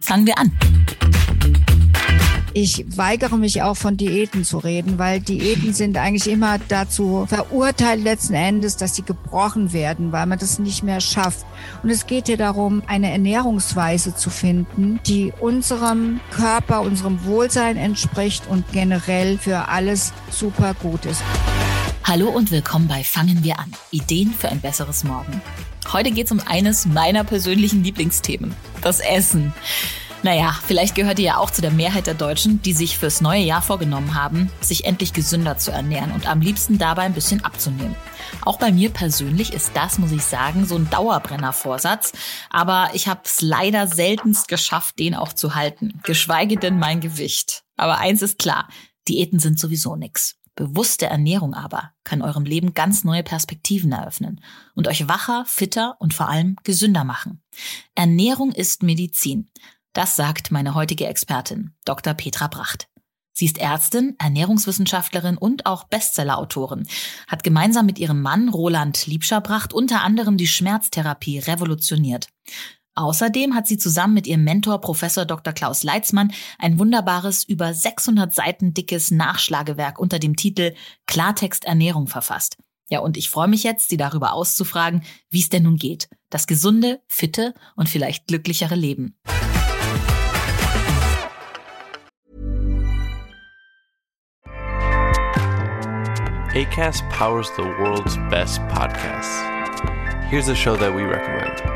Fangen wir an. Ich weigere mich auch von Diäten zu reden, weil Diäten sind eigentlich immer dazu verurteilt letzten Endes, dass sie gebrochen werden, weil man das nicht mehr schafft. Und es geht hier darum, eine Ernährungsweise zu finden, die unserem Körper, unserem Wohlsein entspricht und generell für alles super gut ist. Hallo und willkommen bei Fangen wir an. Ideen für ein besseres Morgen. Heute geht es um eines meiner persönlichen Lieblingsthemen, das Essen. Naja, vielleicht gehört ihr ja auch zu der Mehrheit der Deutschen, die sich fürs neue Jahr vorgenommen haben, sich endlich gesünder zu ernähren und am liebsten dabei ein bisschen abzunehmen. Auch bei mir persönlich ist das, muss ich sagen, so ein Dauerbrenner-Vorsatz. Aber ich habe es leider seltenst geschafft, den auch zu halten. Geschweige denn mein Gewicht. Aber eins ist klar, Diäten sind sowieso nix. Bewusste Ernährung aber kann eurem Leben ganz neue Perspektiven eröffnen und euch wacher, fitter und vor allem gesünder machen. Ernährung ist Medizin. Das sagt meine heutige Expertin, Dr. Petra Bracht. Sie ist Ärztin, Ernährungswissenschaftlerin und auch Bestsellerautorin, hat gemeinsam mit ihrem Mann Roland Liebscher-Bracht unter anderem die Schmerztherapie revolutioniert. Außerdem hat sie zusammen mit ihrem Mentor Professor Dr. Klaus Leitzmann ein wunderbares, über 600 Seiten dickes Nachschlagewerk unter dem Titel Klartext Ernährung verfasst. Ja, und ich freue mich jetzt, Sie darüber auszufragen, wie es denn nun geht. Das gesunde, fitte und vielleicht glücklichere Leben. ACAST powers the world's best podcasts. Here's a show that we recommend.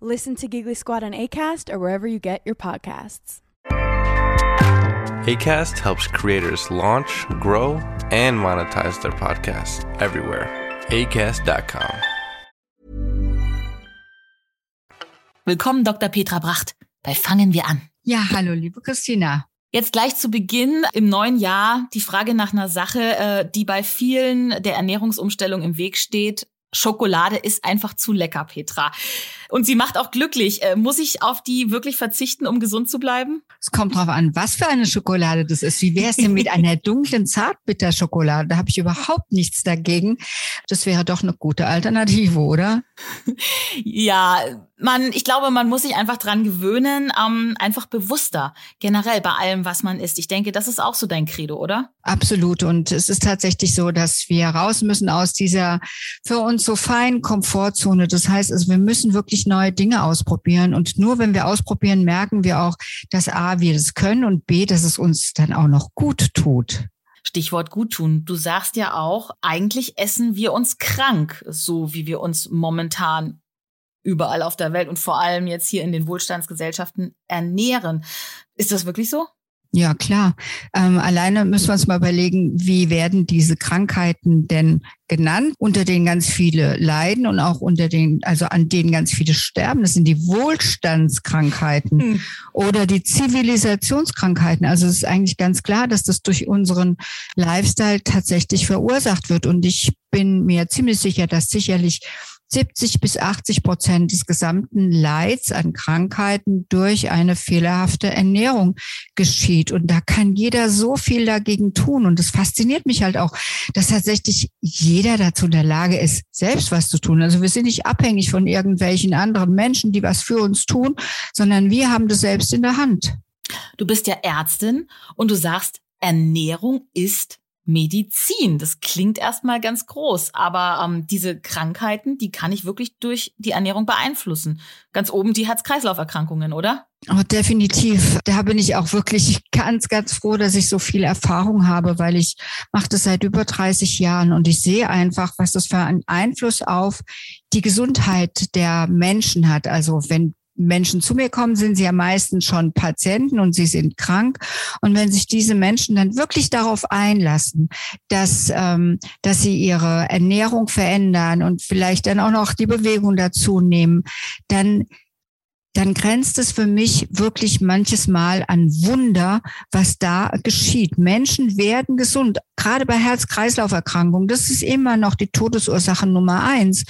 Listen to Giggly Squad on ACAST or wherever you get your podcasts. ACAST helps creators launch, grow, and monetize their podcasts everywhere. ACAST.com. Willkommen, Dr. Petra Bracht. Bei Fangen wir an. Ja, hallo, liebe Christina. Jetzt gleich zu Beginn im neuen Jahr die Frage nach einer Sache, äh, die bei vielen der Ernährungsumstellung im Weg steht. Schokolade ist einfach zu lecker, Petra. Und sie macht auch glücklich. Äh, Muss ich auf die wirklich verzichten, um gesund zu bleiben? Es kommt drauf an, was für eine Schokolade das ist. Wie wäre es denn mit einer dunklen Zartbitterschokolade? Da habe ich überhaupt nichts dagegen. Das wäre doch eine gute Alternative, oder? Ja, man, ich glaube, man muss sich einfach dran gewöhnen, ähm, einfach bewusster, generell bei allem, was man isst. Ich denke, das ist auch so dein Credo, oder? Absolut. Und es ist tatsächlich so, dass wir raus müssen aus dieser für uns so feinen Komfortzone. Das heißt, also wir müssen wirklich neue Dinge ausprobieren. Und nur wenn wir ausprobieren, merken wir auch, dass A, wir das können und B, dass es uns dann auch noch gut tut. Stichwort guttun. Du sagst ja auch, eigentlich essen wir uns krank, so wie wir uns momentan überall auf der Welt und vor allem jetzt hier in den Wohlstandsgesellschaften ernähren. Ist das wirklich so? Ja, klar. Ähm, alleine müssen wir uns mal überlegen, wie werden diese Krankheiten denn genannt, unter denen ganz viele leiden und auch unter den, also an denen ganz viele sterben. Das sind die Wohlstandskrankheiten Hm. oder die Zivilisationskrankheiten. Also es ist eigentlich ganz klar, dass das durch unseren Lifestyle tatsächlich verursacht wird. Und ich bin mir ziemlich sicher, dass sicherlich 70 bis 80 Prozent des gesamten Leids an Krankheiten durch eine fehlerhafte Ernährung geschieht. Und da kann jeder so viel dagegen tun. Und es fasziniert mich halt auch, dass tatsächlich jeder dazu in der Lage ist, selbst was zu tun. Also wir sind nicht abhängig von irgendwelchen anderen Menschen, die was für uns tun, sondern wir haben das selbst in der Hand. Du bist ja Ärztin und du sagst, Ernährung ist Medizin. Das klingt erstmal ganz groß, aber ähm, diese Krankheiten, die kann ich wirklich durch die Ernährung beeinflussen. Ganz oben die Herz-Kreislauf-Erkrankungen, oder? Oh, definitiv. Da bin ich auch wirklich ganz, ganz froh, dass ich so viel Erfahrung habe, weil ich mache das seit über 30 Jahren und ich sehe einfach, was das für einen Einfluss auf die Gesundheit der Menschen hat. Also wenn Menschen zu mir kommen, sind sie ja meistens schon Patienten und sie sind krank. Und wenn sich diese Menschen dann wirklich darauf einlassen, dass, ähm, dass sie ihre Ernährung verändern und vielleicht dann auch noch die Bewegung dazu nehmen, dann dann grenzt es für mich wirklich manches Mal an Wunder, was da geschieht. Menschen werden gesund, gerade bei Herz-Kreislauf-Erkrankungen. Das ist immer noch die Todesursache Nummer eins.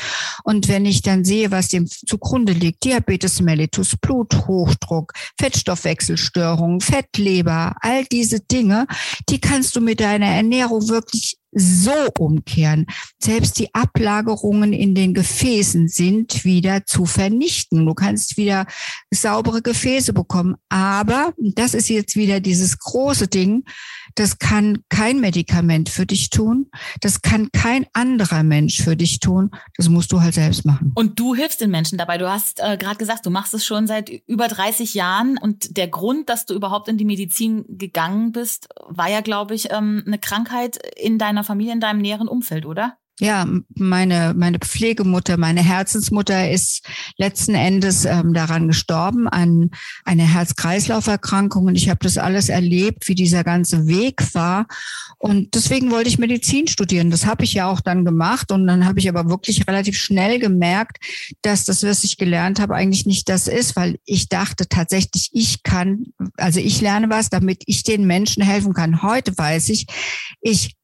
Und wenn ich dann sehe, was dem zugrunde liegt, Diabetes mellitus, Bluthochdruck, Fettstoffwechselstörungen, Fettleber, all diese Dinge, die kannst du mit deiner Ernährung wirklich so umkehren. Selbst die Ablagerungen in den Gefäßen sind wieder zu vernichten. Du kannst wieder saubere Gefäße bekommen. Aber, das ist jetzt wieder dieses große Ding, das kann kein Medikament für dich tun. Das kann kein anderer Mensch für dich tun. Das musst du halt selbst machen. Und du hilfst den Menschen dabei. Du hast äh, gerade gesagt, du machst es schon seit über 30 Jahren. Und der Grund, dass du überhaupt in die Medizin gegangen bist, war ja, glaube ich, ähm, eine Krankheit in deiner Familie, in deinem näheren Umfeld, oder? Ja, meine, meine Pflegemutter, meine Herzensmutter ist letzten Endes ähm, daran gestorben, an einer Herz-Kreislauf-Erkrankung. Und ich habe das alles erlebt, wie dieser ganze Weg war. Und deswegen wollte ich Medizin studieren. Das habe ich ja auch dann gemacht. Und dann habe ich aber wirklich relativ schnell gemerkt, dass das, was ich gelernt habe, eigentlich nicht das ist, weil ich dachte tatsächlich, ich kann, also ich lerne was, damit ich den Menschen helfen kann. Heute weiß ich, ich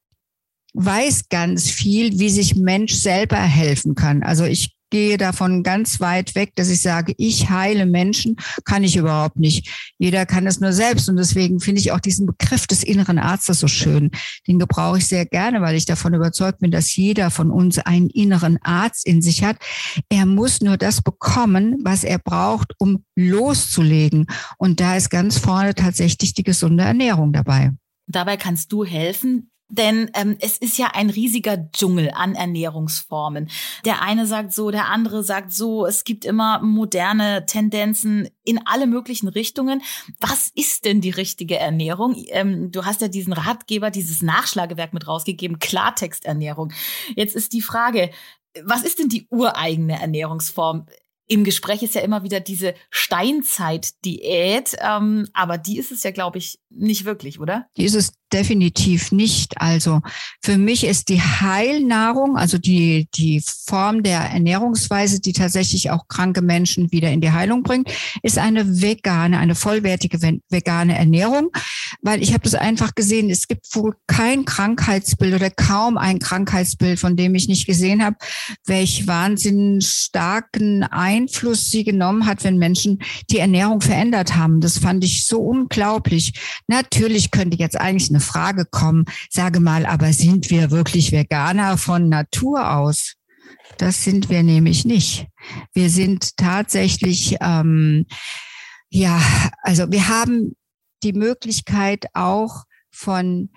weiß ganz viel, wie sich Mensch selber helfen kann. Also ich gehe davon ganz weit weg, dass ich sage, ich heile Menschen, kann ich überhaupt nicht. Jeder kann es nur selbst. Und deswegen finde ich auch diesen Begriff des inneren Arztes so schön. Den gebrauche ich sehr gerne, weil ich davon überzeugt bin, dass jeder von uns einen inneren Arzt in sich hat. Er muss nur das bekommen, was er braucht, um loszulegen. Und da ist ganz vorne tatsächlich die gesunde Ernährung dabei. Dabei kannst du helfen, denn ähm, es ist ja ein riesiger Dschungel an Ernährungsformen. Der eine sagt so, der andere sagt so. Es gibt immer moderne Tendenzen in alle möglichen Richtungen. Was ist denn die richtige Ernährung? Ähm, du hast ja diesen Ratgeber, dieses Nachschlagewerk mit rausgegeben, Klartexternährung. Jetzt ist die Frage, was ist denn die ureigene Ernährungsform? Im Gespräch ist ja immer wieder diese Steinzeit-Diät, ähm, aber die ist es ja, glaube ich, nicht wirklich, oder? Die ist es definitiv nicht. Also für mich ist die Heilnahrung, also die, die Form der Ernährungsweise, die tatsächlich auch kranke Menschen wieder in die Heilung bringt, ist eine vegane, eine vollwertige vegane Ernährung, weil ich habe das einfach gesehen, es gibt wohl kein Krankheitsbild oder kaum ein Krankheitsbild, von dem ich nicht gesehen habe, welch wahnsinnig starken Einfluss sie genommen hat, wenn Menschen die Ernährung verändert haben. Das fand ich so unglaublich. Natürlich könnte jetzt eigentlich eine Frage kommen, sage mal, aber sind wir wirklich Veganer von Natur aus? Das sind wir nämlich nicht. Wir sind tatsächlich, ähm, ja, also wir haben die Möglichkeit auch von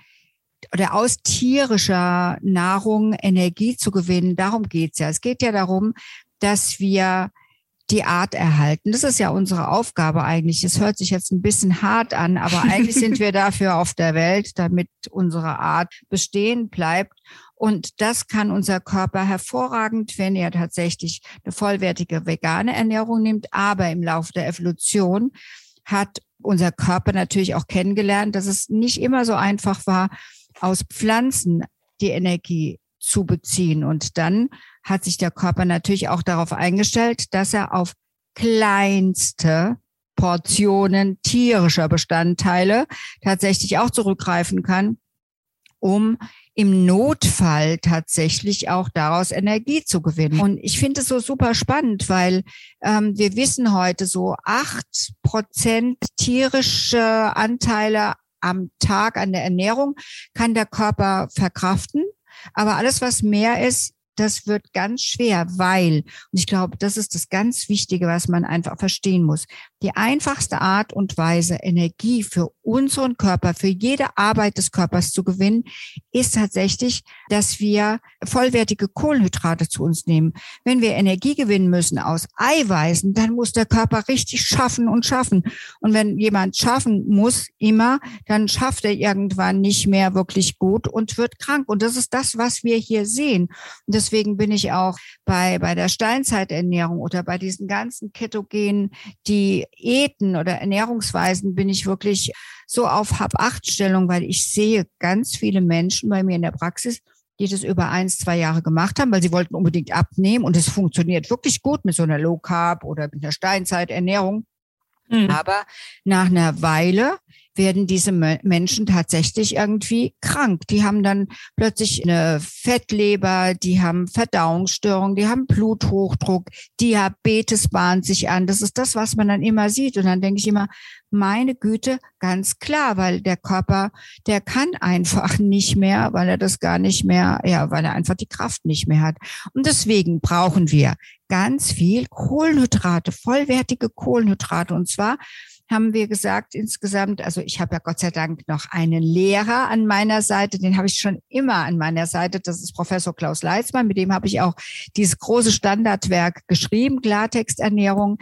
oder aus tierischer Nahrung Energie zu gewinnen. Darum geht's ja. Es geht ja darum, dass wir die Art erhalten. Das ist ja unsere Aufgabe eigentlich. Es hört sich jetzt ein bisschen hart an, aber eigentlich sind wir dafür auf der Welt, damit unsere Art bestehen bleibt. Und das kann unser Körper hervorragend, wenn er tatsächlich eine vollwertige vegane Ernährung nimmt. Aber im Laufe der Evolution hat unser Körper natürlich auch kennengelernt, dass es nicht immer so einfach war, aus Pflanzen die Energie zu beziehen. Und dann hat sich der Körper natürlich auch darauf eingestellt, dass er auf kleinste Portionen tierischer Bestandteile tatsächlich auch zurückgreifen kann, um im Notfall tatsächlich auch daraus Energie zu gewinnen. Und ich finde es so super spannend, weil ähm, wir wissen heute so acht Prozent tierische Anteile am Tag an der Ernährung kann der Körper verkraften. Aber alles, was mehr ist, das wird ganz schwer, weil, und ich glaube, das ist das ganz Wichtige, was man einfach verstehen muss. Die einfachste Art und Weise, Energie für unseren Körper, für jede Arbeit des Körpers zu gewinnen, ist tatsächlich, dass wir vollwertige Kohlenhydrate zu uns nehmen. Wenn wir Energie gewinnen müssen aus Eiweißen, dann muss der Körper richtig schaffen und schaffen. Und wenn jemand schaffen muss, immer, dann schafft er irgendwann nicht mehr wirklich gut und wird krank. Und das ist das, was wir hier sehen. Und deswegen bin ich auch bei, bei der Steinzeiternährung oder bei diesen ganzen ketogenen Diäten oder Ernährungsweisen bin ich wirklich so auf Hab-Acht-Stellung, weil ich sehe ganz viele Menschen bei mir in der Praxis, die das über eins, zwei Jahre gemacht haben, weil sie wollten unbedingt abnehmen und es funktioniert wirklich gut mit so einer Low Carb oder mit einer Steinzeiternährung. Mhm. Aber nach einer Weile werden diese Menschen tatsächlich irgendwie krank. Die haben dann plötzlich eine Fettleber, die haben Verdauungsstörungen, die haben Bluthochdruck, Diabetes bahnt sich an. Das ist das, was man dann immer sieht. Und dann denke ich immer, meine Güte, ganz klar, weil der Körper, der kann einfach nicht mehr, weil er das gar nicht mehr, ja, weil er einfach die Kraft nicht mehr hat. Und deswegen brauchen wir ganz viel Kohlenhydrate, vollwertige Kohlenhydrate. Und zwar haben wir gesagt, insgesamt, also ich habe ja Gott sei Dank noch einen Lehrer an meiner Seite, den habe ich schon immer an meiner Seite, das ist Professor Klaus Leitzmann, mit dem habe ich auch dieses große Standardwerk geschrieben, Klartexternährung.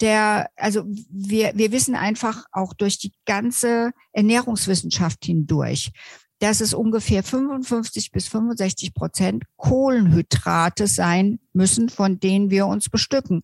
Der, also wir, wir wissen einfach auch durch die ganze Ernährungswissenschaft hindurch, dass es ungefähr 55 bis 65 Prozent Kohlenhydrate sein müssen, von denen wir uns bestücken.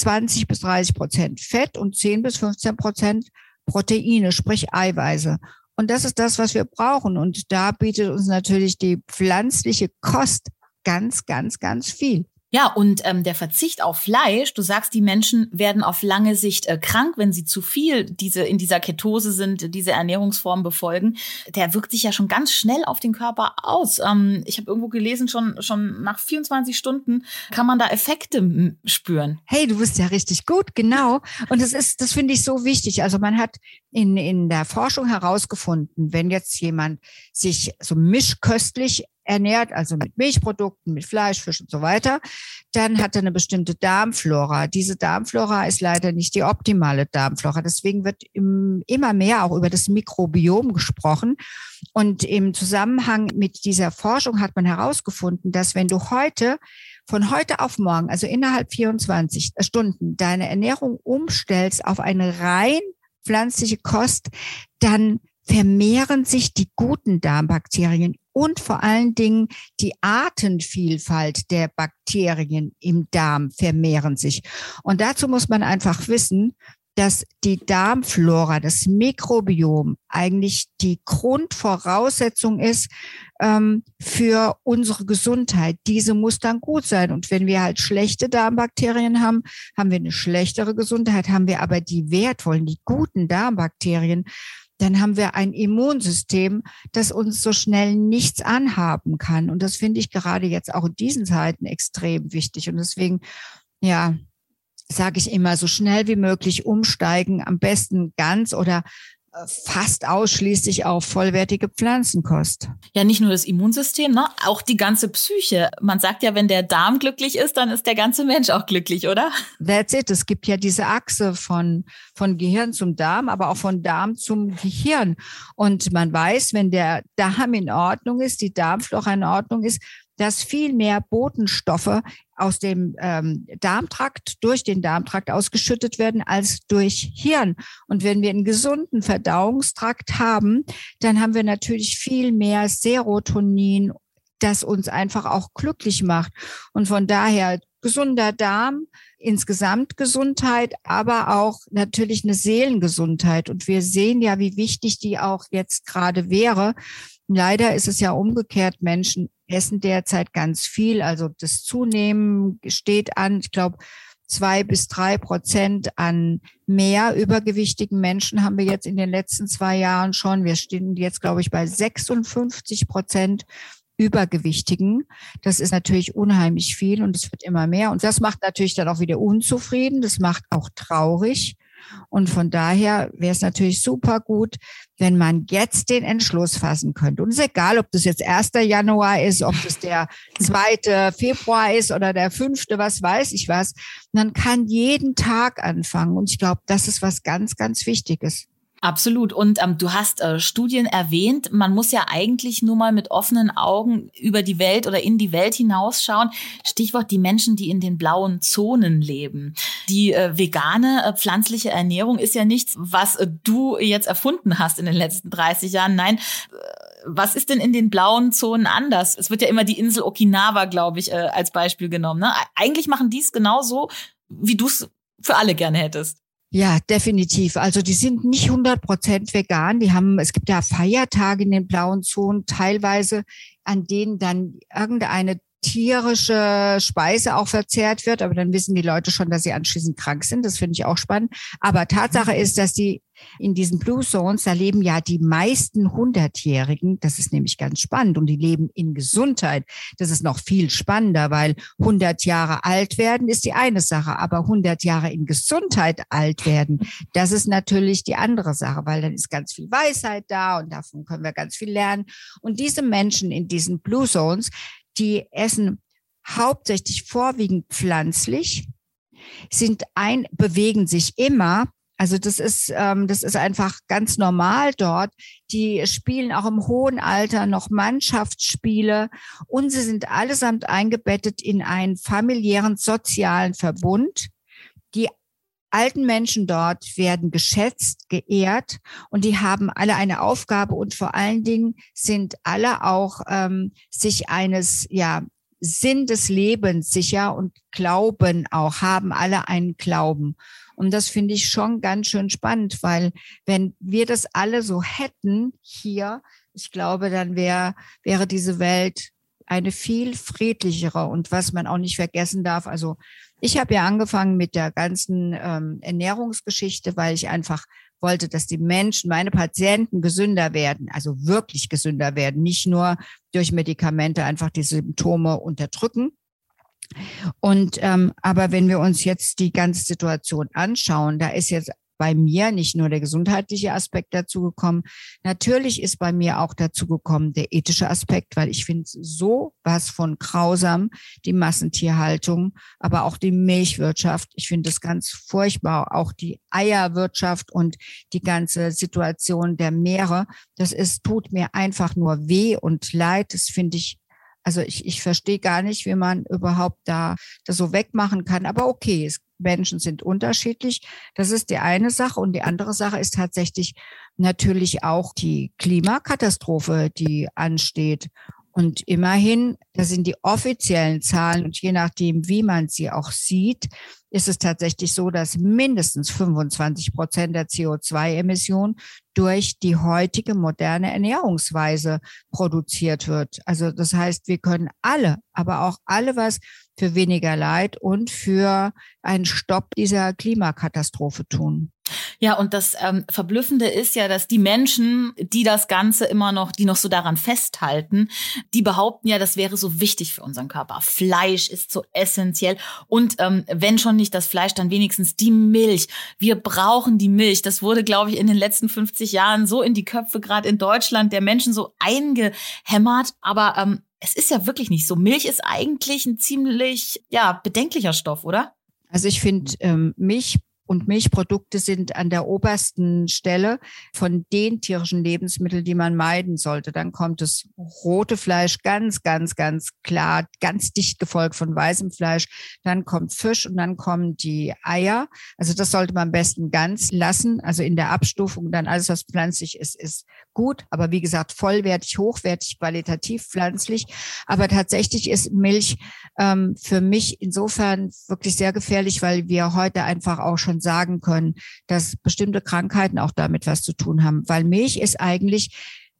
20 bis 30 Prozent Fett und 10 bis 15 Prozent Proteine, sprich Eiweiße. Und das ist das, was wir brauchen. Und da bietet uns natürlich die pflanzliche Kost ganz, ganz, ganz viel. Ja, und ähm, der Verzicht auf Fleisch, du sagst, die Menschen werden auf lange Sicht äh, krank, wenn sie zu viel diese in dieser Ketose sind, diese Ernährungsform befolgen. Der wirkt sich ja schon ganz schnell auf den Körper aus. Ähm, ich habe irgendwo gelesen, schon schon nach 24 Stunden kann man da Effekte spüren. Hey, du bist ja richtig gut, genau. Und das ist, das finde ich so wichtig. Also man hat in in der Forschung herausgefunden, wenn jetzt jemand sich so mischköstlich ernährt, also mit Milchprodukten, mit Fleisch, Fisch und so weiter, dann hat er eine bestimmte Darmflora. Diese Darmflora ist leider nicht die optimale Darmflora. Deswegen wird im, immer mehr auch über das Mikrobiom gesprochen. Und im Zusammenhang mit dieser Forschung hat man herausgefunden, dass wenn du heute von heute auf morgen, also innerhalb 24 Stunden, deine Ernährung umstellst auf eine rein pflanzliche Kost, dann vermehren sich die guten Darmbakterien und vor allen Dingen die Artenvielfalt der Bakterien im Darm vermehren sich. Und dazu muss man einfach wissen, dass die Darmflora, das Mikrobiom eigentlich die Grundvoraussetzung ist ähm, für unsere Gesundheit. Diese muss dann gut sein. Und wenn wir halt schlechte Darmbakterien haben, haben wir eine schlechtere Gesundheit. Haben wir aber die wertvollen, die guten Darmbakterien, dann haben wir ein Immunsystem, das uns so schnell nichts anhaben kann. Und das finde ich gerade jetzt auch in diesen Zeiten extrem wichtig. Und deswegen, ja, sage ich immer, so schnell wie möglich umsteigen, am besten ganz oder fast ausschließlich auf vollwertige Pflanzenkost. Ja, nicht nur das Immunsystem, ne? auch die ganze Psyche. Man sagt ja, wenn der Darm glücklich ist, dann ist der ganze Mensch auch glücklich, oder? That's it. Es gibt ja diese Achse von, von Gehirn zum Darm, aber auch von Darm zum Gehirn. Und man weiß, wenn der Darm in Ordnung ist, die Darmflora in Ordnung ist, dass viel mehr Botenstoffe aus dem ähm, Darmtrakt durch den Darmtrakt ausgeschüttet werden als durch Hirn. Und wenn wir einen gesunden Verdauungstrakt haben, dann haben wir natürlich viel mehr Serotonin, das uns einfach auch glücklich macht. Und von daher gesunder Darm, insgesamt Gesundheit, aber auch natürlich eine Seelengesundheit. Und wir sehen ja, wie wichtig die auch jetzt gerade wäre. Leider ist es ja umgekehrt. Menschen essen derzeit ganz viel. Also das Zunehmen steht an, ich glaube, zwei bis drei Prozent an mehr übergewichtigen Menschen haben wir jetzt in den letzten zwei Jahren schon. Wir stehen jetzt, glaube ich, bei 56 Prozent Übergewichtigen. Das ist natürlich unheimlich viel und es wird immer mehr. Und das macht natürlich dann auch wieder unzufrieden. Das macht auch traurig. Und von daher wäre es natürlich super gut, wenn man jetzt den Entschluss fassen könnte. Und es ist egal, ob das jetzt 1. Januar ist, ob das der 2. Februar ist oder der 5., was weiß ich was. Man kann jeden Tag anfangen. Und ich glaube, das ist was ganz, ganz Wichtiges. Absolut. Und ähm, du hast äh, Studien erwähnt. Man muss ja eigentlich nur mal mit offenen Augen über die Welt oder in die Welt hinausschauen. Stichwort die Menschen, die in den blauen Zonen leben. Die äh, vegane äh, pflanzliche Ernährung ist ja nichts, was äh, du jetzt erfunden hast in den letzten 30 Jahren. Nein. Äh, was ist denn in den blauen Zonen anders? Es wird ja immer die Insel Okinawa, glaube ich, äh, als Beispiel genommen. Ne? Eigentlich machen die es genauso, wie du es für alle gerne hättest. Ja, definitiv. Also die sind nicht 100 Prozent vegan. Die haben, es gibt ja Feiertage in den blauen Zonen teilweise, an denen dann irgendeine tierische Speise auch verzehrt wird, aber dann wissen die Leute schon, dass sie anschließend krank sind. Das finde ich auch spannend. Aber Tatsache ist, dass die in diesen Blue Zones, da leben ja die meisten Hundertjährigen. Das ist nämlich ganz spannend. Und die leben in Gesundheit. Das ist noch viel spannender, weil 100 Jahre alt werden ist die eine Sache. Aber 100 Jahre in Gesundheit alt werden, das ist natürlich die andere Sache, weil dann ist ganz viel Weisheit da und davon können wir ganz viel lernen. Und diese Menschen in diesen Blue Zones, die essen hauptsächlich vorwiegend pflanzlich, sind ein, bewegen sich immer. Also das ist, ähm, das ist einfach ganz normal dort. Die spielen auch im hohen Alter noch Mannschaftsspiele und sie sind allesamt eingebettet in einen familiären sozialen Verbund. Alten Menschen dort werden geschätzt, geehrt und die haben alle eine Aufgabe und vor allen Dingen sind alle auch ähm, sich eines ja Sinn des Lebens sicher und glauben auch, haben alle einen Glauben. Und das finde ich schon ganz schön spannend, weil wenn wir das alle so hätten hier, ich glaube, dann wäre wäre diese Welt eine viel friedlichere und was man auch nicht vergessen darf, also ich habe ja angefangen mit der ganzen ähm, Ernährungsgeschichte, weil ich einfach wollte, dass die Menschen, meine Patienten gesünder werden, also wirklich gesünder werden, nicht nur durch Medikamente einfach die Symptome unterdrücken. Und ähm, aber wenn wir uns jetzt die ganze Situation anschauen, da ist jetzt bei mir nicht nur der gesundheitliche Aspekt dazu gekommen. Natürlich ist bei mir auch dazu gekommen der ethische Aspekt, weil ich finde so was von grausam, die Massentierhaltung, aber auch die Milchwirtschaft. Ich finde es ganz furchtbar, auch die Eierwirtschaft und die ganze Situation der Meere. Das ist, tut mir einfach nur weh und leid. Das finde ich also ich, ich verstehe gar nicht, wie man überhaupt da das so wegmachen kann. Aber okay, es Menschen sind unterschiedlich. Das ist die eine Sache. Und die andere Sache ist tatsächlich natürlich auch die Klimakatastrophe, die ansteht. Und immerhin, das sind die offiziellen Zahlen und je nachdem, wie man sie auch sieht, ist es tatsächlich so, dass mindestens 25 Prozent der CO2-Emissionen durch die heutige moderne Ernährungsweise produziert wird. Also das heißt, wir können alle, aber auch alle was für weniger Leid und für einen Stopp dieser Klimakatastrophe tun. Ja, und das ähm, Verblüffende ist ja, dass die Menschen, die das Ganze immer noch, die noch so daran festhalten, die behaupten ja, das wäre so wichtig für unseren Körper. Fleisch ist so essentiell. Und ähm, wenn schon nicht das Fleisch, dann wenigstens die Milch. Wir brauchen die Milch. Das wurde, glaube ich, in den letzten 50 Jahren so in die Köpfe, gerade in Deutschland, der Menschen so eingehämmert. Aber ähm, es ist ja wirklich nicht so. Milch ist eigentlich ein ziemlich, ja, bedenklicher Stoff, oder? Also ich finde, ähm, Milch und Milchprodukte sind an der obersten Stelle von den tierischen Lebensmitteln, die man meiden sollte. Dann kommt das rote Fleisch ganz, ganz, ganz klar, ganz dicht gefolgt von weißem Fleisch. Dann kommt Fisch und dann kommen die Eier. Also das sollte man am besten ganz lassen. Also in der Abstufung dann alles, was pflanzlich ist, ist gut. Aber wie gesagt, vollwertig, hochwertig, qualitativ pflanzlich. Aber tatsächlich ist Milch ähm, für mich insofern wirklich sehr gefährlich, weil wir heute einfach auch schon sagen können, dass bestimmte Krankheiten auch damit was zu tun haben, weil Milch ist eigentlich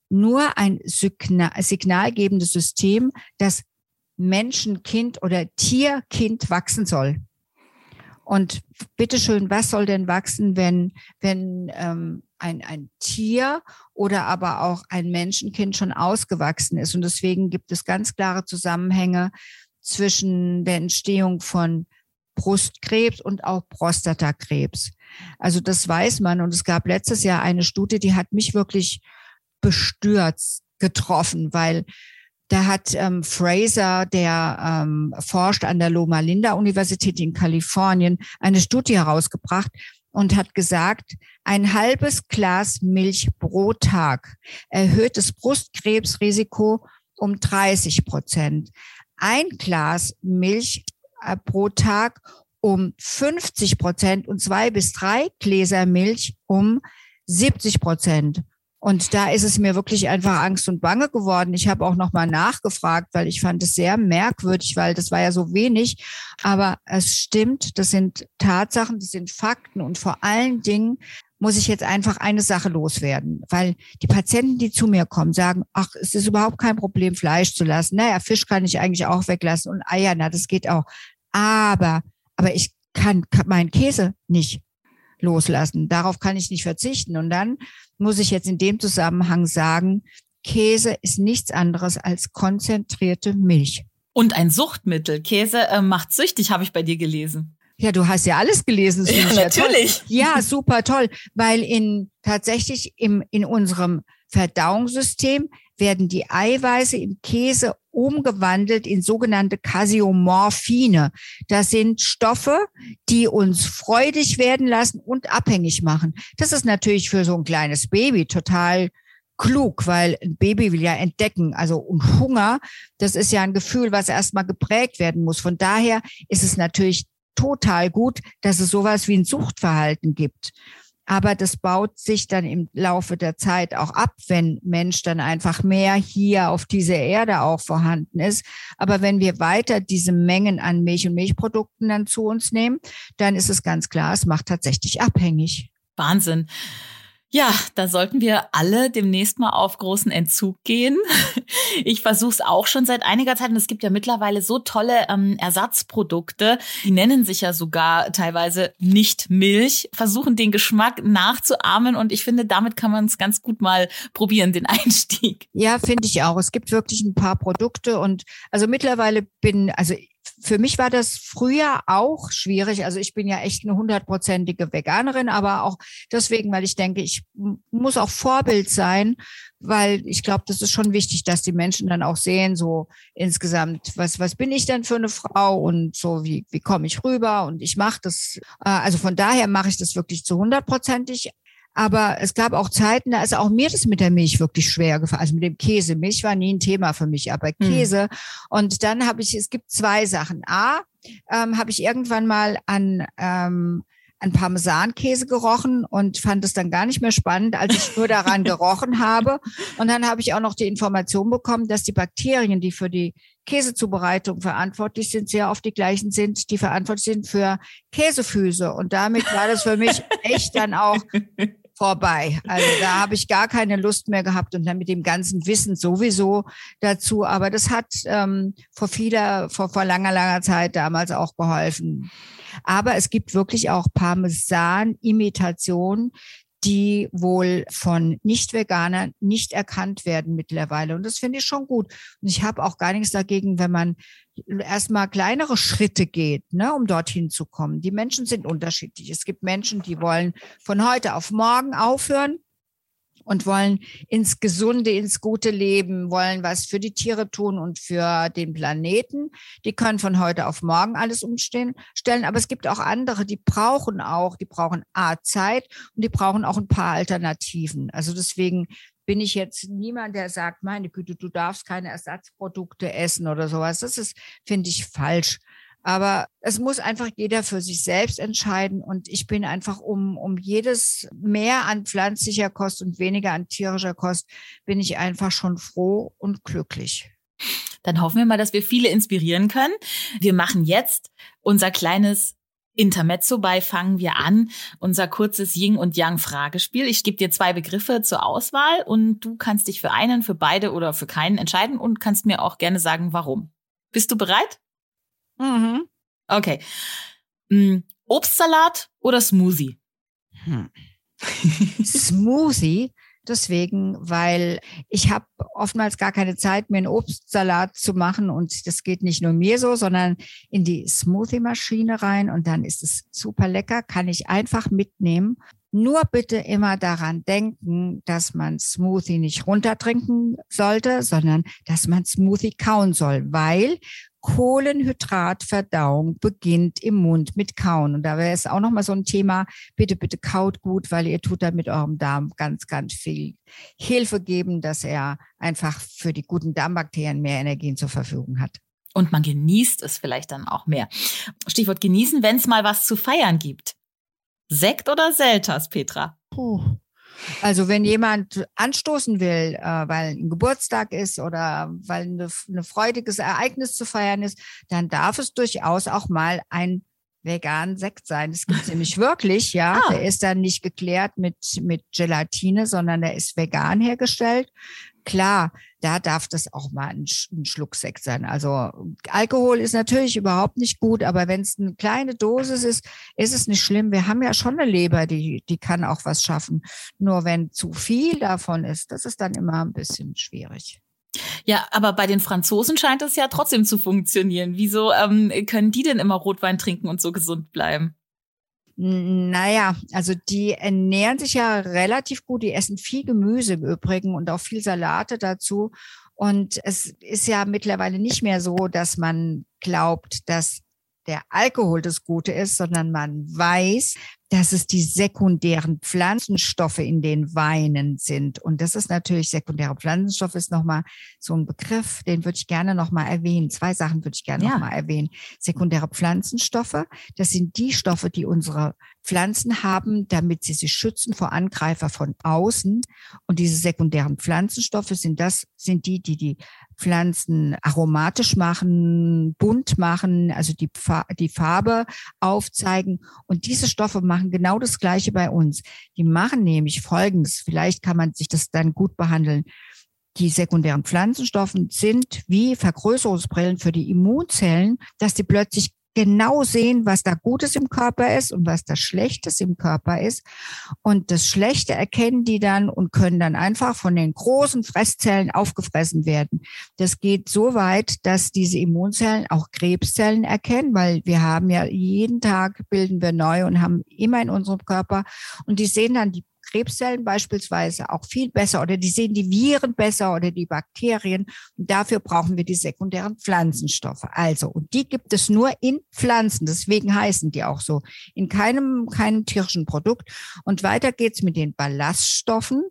nur ein Signal, signalgebendes System, das Menschenkind oder Tierkind wachsen soll. Und bitteschön, was soll denn wachsen, wenn, wenn ähm, ein, ein Tier oder aber auch ein Menschenkind schon ausgewachsen ist? Und deswegen gibt es ganz klare Zusammenhänge zwischen der Entstehung von Brustkrebs und auch Prostatakrebs. Also das weiß man. Und es gab letztes Jahr eine Studie, die hat mich wirklich bestürzt getroffen, weil da hat ähm, Fraser, der ähm, forscht an der Loma Linda Universität in Kalifornien, eine Studie herausgebracht und hat gesagt, ein halbes Glas Milch pro Tag erhöht das Brustkrebsrisiko um 30 Prozent. Ein Glas Milch pro Tag um 50 Prozent und zwei bis drei Gläser Milch um 70 Prozent. Und da ist es mir wirklich einfach Angst und Bange geworden. Ich habe auch nochmal nachgefragt, weil ich fand es sehr merkwürdig, weil das war ja so wenig. Aber es stimmt, das sind Tatsachen, das sind Fakten und vor allen Dingen muss ich jetzt einfach eine Sache loswerden, weil die Patienten, die zu mir kommen, sagen, ach, es ist überhaupt kein Problem, Fleisch zu lassen. Naja, Fisch kann ich eigentlich auch weglassen und Eier, na, das geht auch. Aber, aber ich kann, kann meinen Käse nicht loslassen. Darauf kann ich nicht verzichten. Und dann muss ich jetzt in dem Zusammenhang sagen, Käse ist nichts anderes als konzentrierte Milch. Und ein Suchtmittel. Käse äh, macht süchtig, habe ich bei dir gelesen. Ja, du hast ja alles gelesen. Ja, natürlich. Ja, ja, super toll, weil in tatsächlich im in unserem Verdauungssystem werden die Eiweiße im Käse umgewandelt in sogenannte Casiomorphine. Das sind Stoffe, die uns freudig werden lassen und abhängig machen. Das ist natürlich für so ein kleines Baby total klug, weil ein Baby will ja entdecken. Also und Hunger, das ist ja ein Gefühl, was erstmal geprägt werden muss. Von daher ist es natürlich total gut, dass es sowas wie ein Suchtverhalten gibt. Aber das baut sich dann im Laufe der Zeit auch ab, wenn Mensch dann einfach mehr hier auf dieser Erde auch vorhanden ist. Aber wenn wir weiter diese Mengen an Milch und Milchprodukten dann zu uns nehmen, dann ist es ganz klar, es macht tatsächlich abhängig. Wahnsinn. Ja, da sollten wir alle demnächst mal auf großen Entzug gehen. Ich versuche es auch schon seit einiger Zeit und es gibt ja mittlerweile so tolle ähm, Ersatzprodukte, die nennen sich ja sogar teilweise nicht Milch, versuchen den Geschmack nachzuahmen und ich finde, damit kann man es ganz gut mal probieren, den Einstieg. Ja, finde ich auch. Es gibt wirklich ein paar Produkte und also mittlerweile bin, also für mich war das früher auch schwierig. Also ich bin ja echt eine hundertprozentige Veganerin, aber auch deswegen, weil ich denke, ich muss auch Vorbild sein, weil ich glaube, das ist schon wichtig, dass die Menschen dann auch sehen, so insgesamt, was, was bin ich denn für eine Frau und so, wie, wie komme ich rüber und ich mache das. Äh, also von daher mache ich das wirklich zu hundertprozentig. Aber es gab auch Zeiten, da ist auch mir das mit der Milch wirklich schwer gefallen. Also mit dem Käse. Milch war nie ein Thema für mich, aber hm. Käse. Mhm. Und dann habe ich, es gibt zwei Sachen. A, ähm, habe ich irgendwann mal an ähm, an Parmesankäse gerochen und fand es dann gar nicht mehr spannend, als ich nur daran gerochen habe. Und dann habe ich auch noch die Information bekommen, dass die Bakterien, die für die Käsezubereitung verantwortlich sind, sehr oft die gleichen sind, die verantwortlich sind für Käsefüße. Und damit war das für mich echt dann auch vorbei. Also da habe ich gar keine Lust mehr gehabt und dann mit dem ganzen Wissen sowieso dazu. Aber das hat ähm, vor vieler, vor, vor langer, langer Zeit damals auch geholfen. Aber es gibt wirklich auch Parmesan-Imitationen, die wohl von Nicht-Veganern nicht erkannt werden mittlerweile. Und das finde ich schon gut. Und ich habe auch gar nichts dagegen, wenn man erstmal kleinere Schritte geht, ne, um dorthin zu kommen. Die Menschen sind unterschiedlich. Es gibt Menschen, die wollen von heute auf morgen aufhören und wollen ins gesunde, ins gute Leben, wollen was für die Tiere tun und für den Planeten. Die können von heute auf morgen alles umstellen. Aber es gibt auch andere, die brauchen auch, die brauchen A, Zeit und die brauchen auch ein paar Alternativen. Also deswegen bin ich jetzt niemand, der sagt, meine Güte, du darfst keine Ersatzprodukte essen oder sowas. Das ist, finde ich, falsch. Aber es muss einfach jeder für sich selbst entscheiden. Und ich bin einfach um, um jedes mehr an pflanzlicher Kost und weniger an tierischer Kost, bin ich einfach schon froh und glücklich. Dann hoffen wir mal, dass wir viele inspirieren können. Wir machen jetzt unser kleines Intermezzo bei fangen wir an, unser kurzes Yin und Yang Fragespiel. Ich gebe dir zwei Begriffe zur Auswahl und du kannst dich für einen, für beide oder für keinen entscheiden und kannst mir auch gerne sagen, warum. Bist du bereit? Mhm. Okay. Hm, Obstsalat oder Smoothie? Hm. Smoothie. Deswegen, weil ich habe oftmals gar keine Zeit, mir einen Obstsalat zu machen und das geht nicht nur mir so, sondern in die Smoothie-Maschine rein und dann ist es super lecker, kann ich einfach mitnehmen. Nur bitte immer daran denken, dass man Smoothie nicht runtertrinken sollte, sondern dass man Smoothie kauen soll, weil Kohlenhydratverdauung beginnt im Mund mit Kauen. Und da wäre es auch nochmal so ein Thema. Bitte, bitte kaut gut, weil ihr tut damit eurem Darm ganz, ganz viel Hilfe geben, dass er einfach für die guten Darmbakterien mehr Energien zur Verfügung hat. Und man genießt es vielleicht dann auch mehr. Stichwort genießen, wenn es mal was zu feiern gibt. Sekt oder Selters, Petra? Puh. Also wenn jemand anstoßen will, äh, weil ein Geburtstag ist oder weil ein eine freudiges Ereignis zu feiern ist, dann darf es durchaus auch mal ein veganen Sekt sein. Das gibt es nämlich wirklich, ja. Ah. Der ist dann nicht geklärt mit, mit Gelatine, sondern der ist vegan hergestellt. Klar, da darf das auch mal ein, ein Schluck Sekt sein. Also Alkohol ist natürlich überhaupt nicht gut, aber wenn es eine kleine Dosis ist, ist es nicht schlimm. Wir haben ja schon eine Leber, die, die kann auch was schaffen. Nur wenn zu viel davon ist, das ist dann immer ein bisschen schwierig. Ja, aber bei den Franzosen scheint es ja trotzdem zu funktionieren. Wieso ähm, können die denn immer Rotwein trinken und so gesund bleiben? Naja, also die ernähren sich ja relativ gut. Die essen viel Gemüse im Übrigen und auch viel Salate dazu. Und es ist ja mittlerweile nicht mehr so, dass man glaubt, dass der Alkohol das Gute ist, sondern man weiß, dass es die sekundären Pflanzenstoffe in den Weinen sind. Und das ist natürlich, sekundäre Pflanzenstoffe ist nochmal so ein Begriff, den würde ich gerne nochmal erwähnen. Zwei Sachen würde ich gerne ja. nochmal erwähnen. Sekundäre Pflanzenstoffe, das sind die Stoffe, die unsere Pflanzen haben, damit sie sich schützen vor Angreifer von außen. Und diese sekundären Pflanzenstoffe sind das, sind die, die die Pflanzen aromatisch machen, bunt machen, also die, die Farbe aufzeigen. Und diese Stoffe machen genau das Gleiche bei uns. Die machen nämlich Folgendes. Vielleicht kann man sich das dann gut behandeln. Die sekundären Pflanzenstoffe sind wie Vergrößerungsbrillen für die Immunzellen, dass die plötzlich genau sehen, was da Gutes im Körper ist und was da Schlechtes im Körper ist. Und das Schlechte erkennen die dann und können dann einfach von den großen Fresszellen aufgefressen werden. Das geht so weit, dass diese Immunzellen auch Krebszellen erkennen, weil wir haben ja jeden Tag bilden wir neu und haben immer in unserem Körper und die sehen dann die Krebszellen beispielsweise auch viel besser oder die sehen die Viren besser oder die Bakterien. Und dafür brauchen wir die sekundären Pflanzenstoffe. Also, und die gibt es nur in Pflanzen. Deswegen heißen die auch so. In keinem, keinem tierischen Produkt. Und weiter geht's mit den Ballaststoffen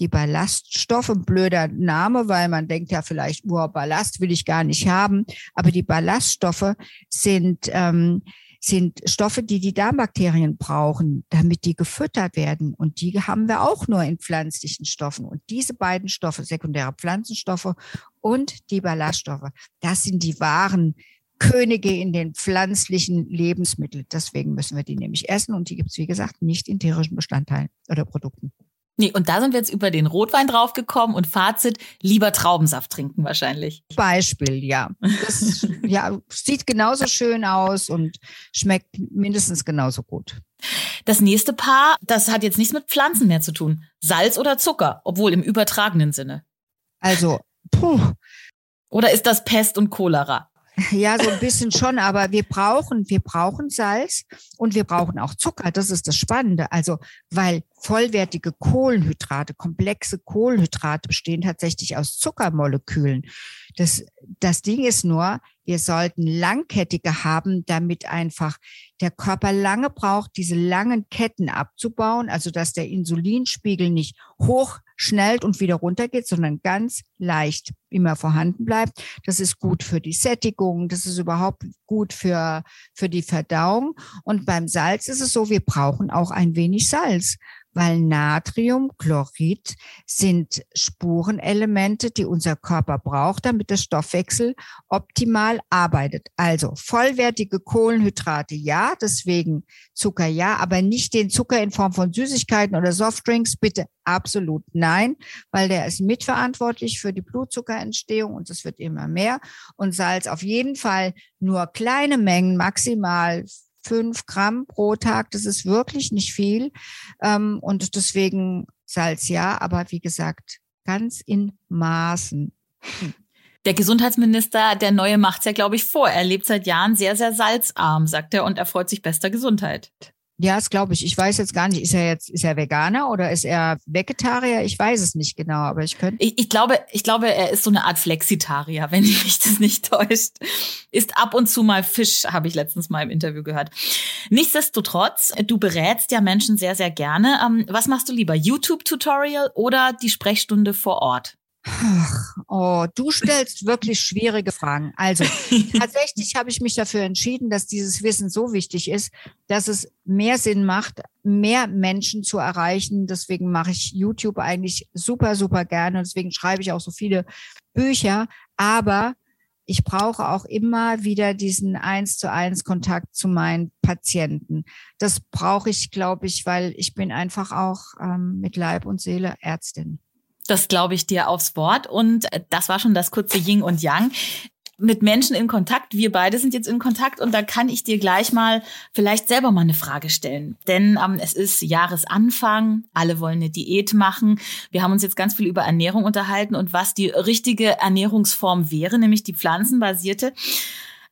die Ballaststoffe, blöder Name, weil man denkt ja vielleicht, oh, Ballast will ich gar nicht haben. Aber die Ballaststoffe sind ähm, sind Stoffe, die die Darmbakterien brauchen, damit die gefüttert werden. Und die haben wir auch nur in pflanzlichen Stoffen. Und diese beiden Stoffe, sekundäre Pflanzenstoffe und die Ballaststoffe, das sind die wahren Könige in den pflanzlichen Lebensmitteln. Deswegen müssen wir die nämlich essen. Und die gibt es, wie gesagt, nicht in tierischen Bestandteilen oder Produkten. Nee, und da sind wir jetzt über den Rotwein draufgekommen und Fazit, lieber Traubensaft trinken wahrscheinlich. Beispiel, ja. Das ja, sieht genauso schön aus und schmeckt mindestens genauso gut. Das nächste Paar, das hat jetzt nichts mit Pflanzen mehr zu tun. Salz oder Zucker, obwohl im übertragenen Sinne. Also, puh. Oder ist das Pest und Cholera? Ja, so ein bisschen schon, aber wir brauchen, wir brauchen Salz und wir brauchen auch Zucker. Das ist das Spannende. Also, weil vollwertige Kohlenhydrate, komplexe Kohlenhydrate bestehen tatsächlich aus Zuckermolekülen. Das, das Ding ist nur, wir sollten langkettige haben, damit einfach der Körper lange braucht, diese langen Ketten abzubauen, also dass der Insulinspiegel nicht hoch schnellt und wieder runtergeht, sondern ganz leicht immer vorhanden bleibt. Das ist gut für die Sättigung, das ist überhaupt gut für, für die Verdauung. Und beim Salz ist es so, wir brauchen auch ein wenig Salz weil Natriumchlorid sind Spurenelemente, die unser Körper braucht, damit der Stoffwechsel optimal arbeitet. Also vollwertige Kohlenhydrate ja, deswegen Zucker ja, aber nicht den Zucker in Form von Süßigkeiten oder Softdrinks, bitte absolut nein, weil der ist mitverantwortlich für die Blutzuckerentstehung und es wird immer mehr. Und Salz auf jeden Fall nur kleine Mengen, maximal fünf Gramm pro Tag. Das ist wirklich nicht viel. Ähm, und deswegen Salz ja, aber wie gesagt, ganz in Maßen. Der Gesundheitsminister, der Neue macht's ja, glaube ich, vor. Er lebt seit Jahren sehr, sehr salzarm, sagt er, und er freut sich bester Gesundheit. Ja, das glaube ich. Ich weiß jetzt gar nicht, ist er jetzt, ist er Veganer oder ist er Vegetarier? Ich weiß es nicht genau, aber ich könnte. Ich, ich glaube, ich glaube, er ist so eine Art Flexitarier, wenn mich das nicht täuscht. Ist ab und zu mal Fisch, habe ich letztens mal im Interview gehört. Nichtsdestotrotz, du berätst ja Menschen sehr, sehr gerne. Ähm, was machst du lieber? YouTube-Tutorial oder die Sprechstunde vor Ort? Ach, oh, du stellst wirklich schwierige Fragen. Also tatsächlich habe ich mich dafür entschieden, dass dieses Wissen so wichtig ist, dass es mehr Sinn macht, mehr Menschen zu erreichen. Deswegen mache ich YouTube eigentlich super, super gerne. Deswegen schreibe ich auch so viele Bücher. Aber ich brauche auch immer wieder diesen eins zu eins Kontakt zu meinen Patienten. Das brauche ich, glaube ich, weil ich bin einfach auch ähm, mit Leib und Seele Ärztin. Das glaube ich dir aufs Wort. Und das war schon das kurze Yin und Yang mit Menschen in Kontakt. Wir beide sind jetzt in Kontakt und da kann ich dir gleich mal vielleicht selber mal eine Frage stellen. Denn ähm, es ist Jahresanfang, alle wollen eine Diät machen. Wir haben uns jetzt ganz viel über Ernährung unterhalten und was die richtige Ernährungsform wäre, nämlich die pflanzenbasierte.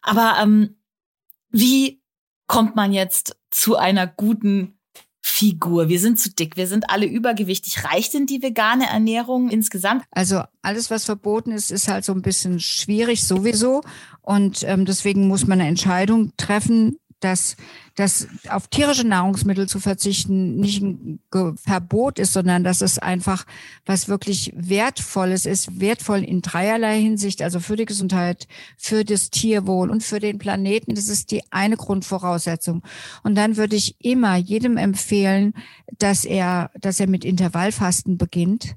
Aber ähm, wie kommt man jetzt zu einer guten Figur. Wir sind zu dick, wir sind alle übergewichtig. Reicht denn die vegane Ernährung insgesamt? Also alles, was verboten ist, ist halt so ein bisschen schwierig sowieso. Und ähm, deswegen muss man eine Entscheidung treffen, dass, dass auf tierische Nahrungsmittel zu verzichten nicht ein Verbot ist, sondern dass es einfach was wirklich Wertvolles ist, wertvoll in dreierlei Hinsicht, also für die Gesundheit, für das Tierwohl und für den Planeten. Das ist die eine Grundvoraussetzung. Und dann würde ich immer jedem empfehlen, dass er, dass er mit Intervallfasten beginnt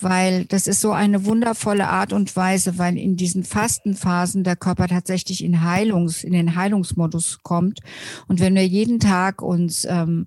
weil das ist so eine wundervolle Art und Weise, weil in diesen Fastenphasen der Körper tatsächlich in Heilungs, in den Heilungsmodus kommt. Und wenn wir jeden Tag uns ähm,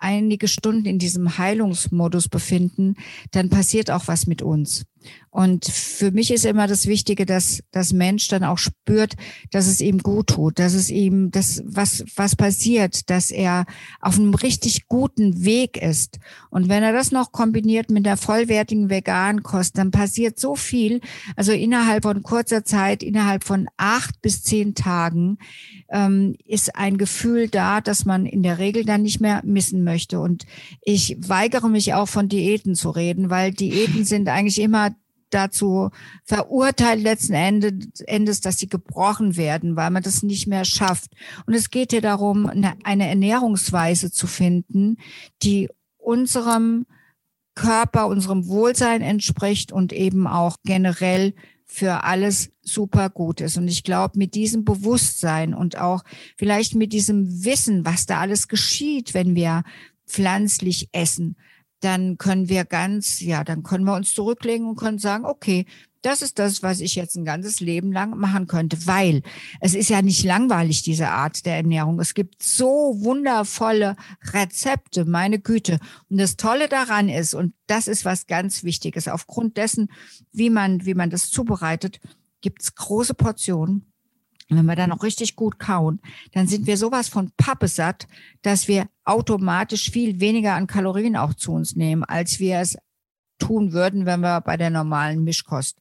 einige Stunden in diesem Heilungsmodus befinden, dann passiert auch was mit uns. Und für mich ist immer das Wichtige, dass das Mensch dann auch spürt, dass es ihm gut tut, dass es ihm das, was, was passiert, dass er auf einem richtig guten Weg ist. Und wenn er das noch kombiniert mit der vollwertigen veganen Kost, dann passiert so viel. Also innerhalb von kurzer Zeit, innerhalb von acht bis zehn Tagen, ähm, ist ein Gefühl da, dass man in der Regel dann nicht mehr missen möchte. Und ich weigere mich auch von Diäten zu reden, weil Diäten sind eigentlich immer dazu verurteilt letzten Endes, dass sie gebrochen werden, weil man das nicht mehr schafft. Und es geht hier darum, eine Ernährungsweise zu finden, die unserem Körper, unserem Wohlsein entspricht und eben auch generell für alles super gut ist. Und ich glaube, mit diesem Bewusstsein und auch vielleicht mit diesem Wissen, was da alles geschieht, wenn wir pflanzlich essen, dann können wir ganz, ja, dann können wir uns zurücklegen und können sagen, okay, das ist das, was ich jetzt ein ganzes Leben lang machen könnte, weil es ist ja nicht langweilig, diese Art der Ernährung. Es gibt so wundervolle Rezepte, meine Güte. Und das Tolle daran ist, und das ist was ganz Wichtiges, aufgrund dessen, wie man, wie man das zubereitet, gibt es große Portionen wenn wir dann noch richtig gut kauen, dann sind wir sowas von Pappe satt, dass wir automatisch viel weniger an Kalorien auch zu uns nehmen, als wir es tun würden, wenn wir bei der normalen Mischkost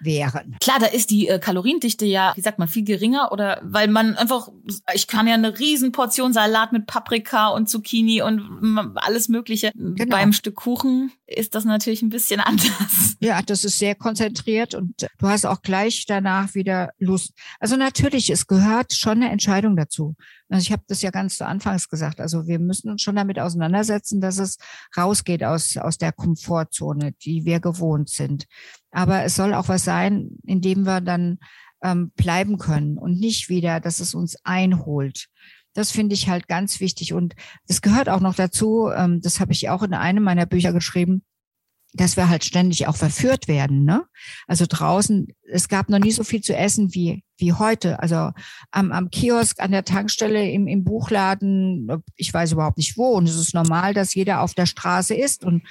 wären. Klar, da ist die äh, Kaloriendichte ja, wie sagt man, viel geringer oder weil man einfach, ich kann ja eine riesen Portion Salat mit Paprika und Zucchini und alles Mögliche. Genau. Beim Stück Kuchen ist das natürlich ein bisschen anders. Ja, das ist sehr konzentriert und du hast auch gleich danach wieder Lust. Also natürlich, es gehört schon eine Entscheidung dazu. Also ich habe das ja ganz zu Anfangs gesagt. Also wir müssen uns schon damit auseinandersetzen, dass es rausgeht aus, aus der Komfortzone, die wir gewohnt sind. Aber es soll auch was sein, in dem wir dann ähm, bleiben können und nicht wieder, dass es uns einholt. Das finde ich halt ganz wichtig. Und es gehört auch noch dazu, ähm, das habe ich auch in einem meiner Bücher geschrieben, dass wir halt ständig auch verführt werden. Ne? Also draußen, es gab noch nie so viel zu essen wie wie heute. Also am, am Kiosk, an der Tankstelle, im, im Buchladen, ich weiß überhaupt nicht wo. Und es ist normal, dass jeder auf der Straße isst. Und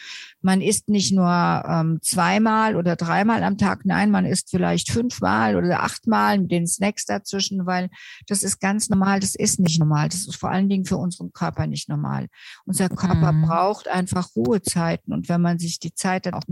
man isst nicht nur ähm, zweimal oder dreimal am Tag, nein, man isst vielleicht fünfmal oder achtmal mit den Snacks dazwischen, weil das ist ganz normal, das ist nicht normal. Das ist vor allen Dingen für unseren Körper nicht normal. Unser Körper mhm. braucht einfach Ruhezeiten. Und wenn man sich die Zeit dann auch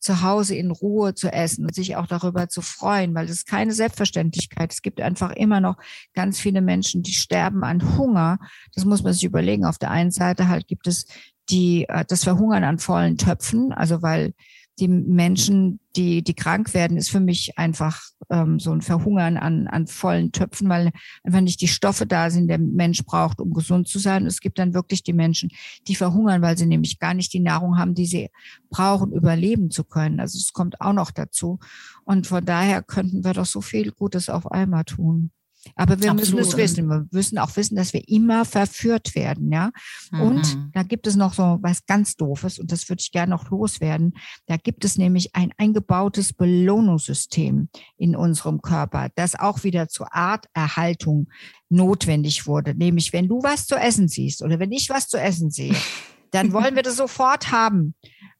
zu Hause in Ruhe zu essen und sich auch darüber zu freuen, weil das ist keine Selbstverständlichkeit. Es gibt einfach immer noch ganz viele Menschen, die sterben an Hunger. Das muss man sich überlegen. Auf der einen Seite halt gibt es die, äh, das Verhungern an vollen Töpfen, also weil die Menschen, die, die krank werden, ist für mich einfach ähm, so ein Verhungern an, an vollen Töpfen, weil einfach nicht die Stoffe da sind, der Mensch braucht, um gesund zu sein. Es gibt dann wirklich die Menschen, die verhungern, weil sie nämlich gar nicht die Nahrung haben, die sie brauchen, überleben zu können. Also es kommt auch noch dazu. Und von daher könnten wir doch so viel Gutes auf einmal tun. Aber wir Absolut. müssen es wissen. Wir müssen auch wissen, dass wir immer verführt werden, ja. Mhm. Und da gibt es noch so was ganz Doofes und das würde ich gerne noch loswerden. Da gibt es nämlich ein eingebautes Belohnungssystem in unserem Körper, das auch wieder zur Arterhaltung notwendig wurde. Nämlich, wenn du was zu essen siehst oder wenn ich was zu essen sehe, dann wollen wir das sofort haben